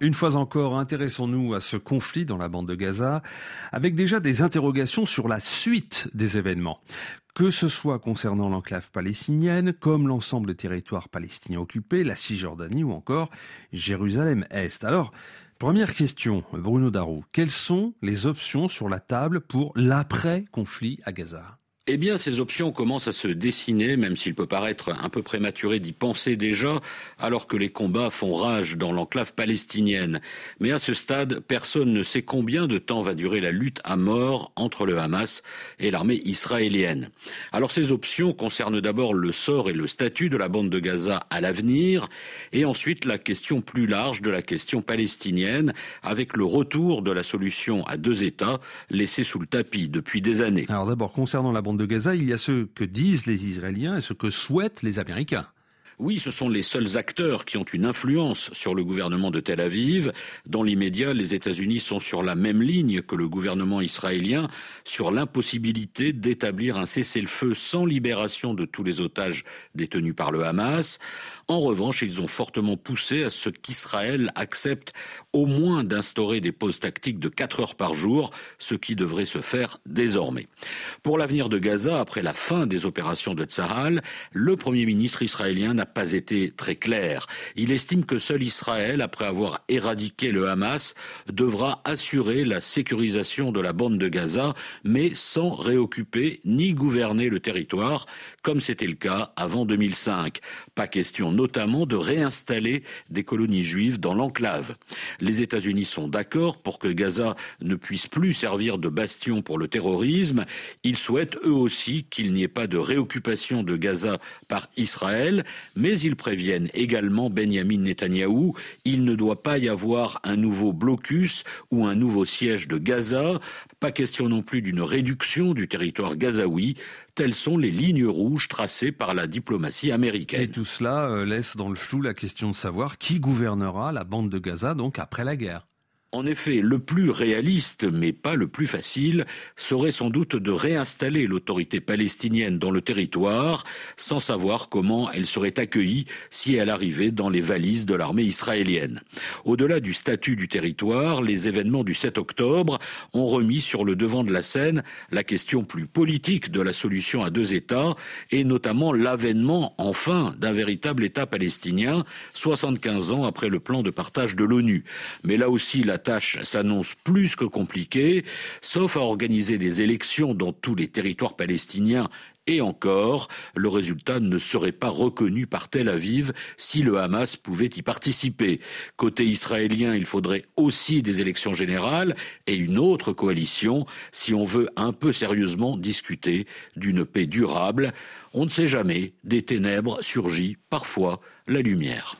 Une fois encore, intéressons-nous à ce conflit dans la bande de Gaza, avec déjà des interrogations sur la suite des événements. Que ce soit concernant l'enclave palestinienne, comme l'ensemble des territoires palestiniens occupés, la Cisjordanie ou encore Jérusalem-Est. Alors, première question, Bruno Darou, quelles sont les options sur la table pour l'après-conflit à Gaza? Eh bien, ces options commencent à se dessiner, même s'il peut paraître un peu prématuré d'y penser déjà, alors que les combats font rage dans l'enclave palestinienne. Mais à ce stade, personne ne sait combien de temps va durer la lutte à mort entre le Hamas et l'armée israélienne. Alors ces options concernent d'abord le sort et le statut de la bande de Gaza à l'avenir, et ensuite la question plus large de la question palestinienne, avec le retour de la solution à deux États laissée sous le tapis depuis des années. Alors d'abord, concernant la bande de Gaza, il y a ce que disent les Israéliens et ce que souhaitent les Américains. Oui, ce sont les seuls acteurs qui ont une influence sur le gouvernement de Tel Aviv. Dans l'immédiat, les États-Unis sont sur la même ligne que le gouvernement israélien sur l'impossibilité d'établir un cessez-le-feu sans libération de tous les otages détenus par le Hamas. En revanche, ils ont fortement poussé à ce qu'Israël accepte au moins d'instaurer des pauses tactiques de 4 heures par jour, ce qui devrait se faire désormais. Pour l'avenir de Gaza, après la fin des opérations de Tzahal, le Premier ministre israélien n'a pas été très clair. Il estime que seul Israël, après avoir éradiqué le Hamas, devra assurer la sécurisation de la bande de Gaza, mais sans réoccuper ni gouverner le territoire, comme c'était le cas avant 2005. Pas question notamment de réinstaller des colonies juives dans l'enclave. Les États-Unis sont d'accord pour que Gaza ne puisse plus servir de bastion pour le terrorisme. Ils souhaitent eux aussi qu'il n'y ait pas de réoccupation de Gaza par Israël, mais ils préviennent également Benjamin Netanyahou, il ne doit pas y avoir un nouveau blocus ou un nouveau siège de Gaza, pas question non plus d'une réduction du territoire gazaoui. Telles sont les lignes rouges tracées par la diplomatie américaine. Et tout cela euh, laisse dans le flou la question de savoir qui gouvernera la bande de Gaza donc après la guerre. En effet, le plus réaliste, mais pas le plus facile, serait sans doute de réinstaller l'autorité palestinienne dans le territoire, sans savoir comment elle serait accueillie si elle arrivait dans les valises de l'armée israélienne. Au-delà du statut du territoire, les événements du 7 octobre ont remis sur le devant de la scène la question plus politique de la solution à deux États, et notamment l'avènement, enfin, d'un véritable État palestinien, 75 ans après le plan de partage de l'ONU. Mais là aussi, la tâche s'annonce plus que compliquée, sauf à organiser des élections dans tous les territoires palestiniens et encore, le résultat ne serait pas reconnu par Tel Aviv si le Hamas pouvait y participer. Côté israélien, il faudrait aussi des élections générales et une autre coalition si on veut un peu sérieusement discuter d'une paix durable. On ne sait jamais, des ténèbres surgit parfois la lumière.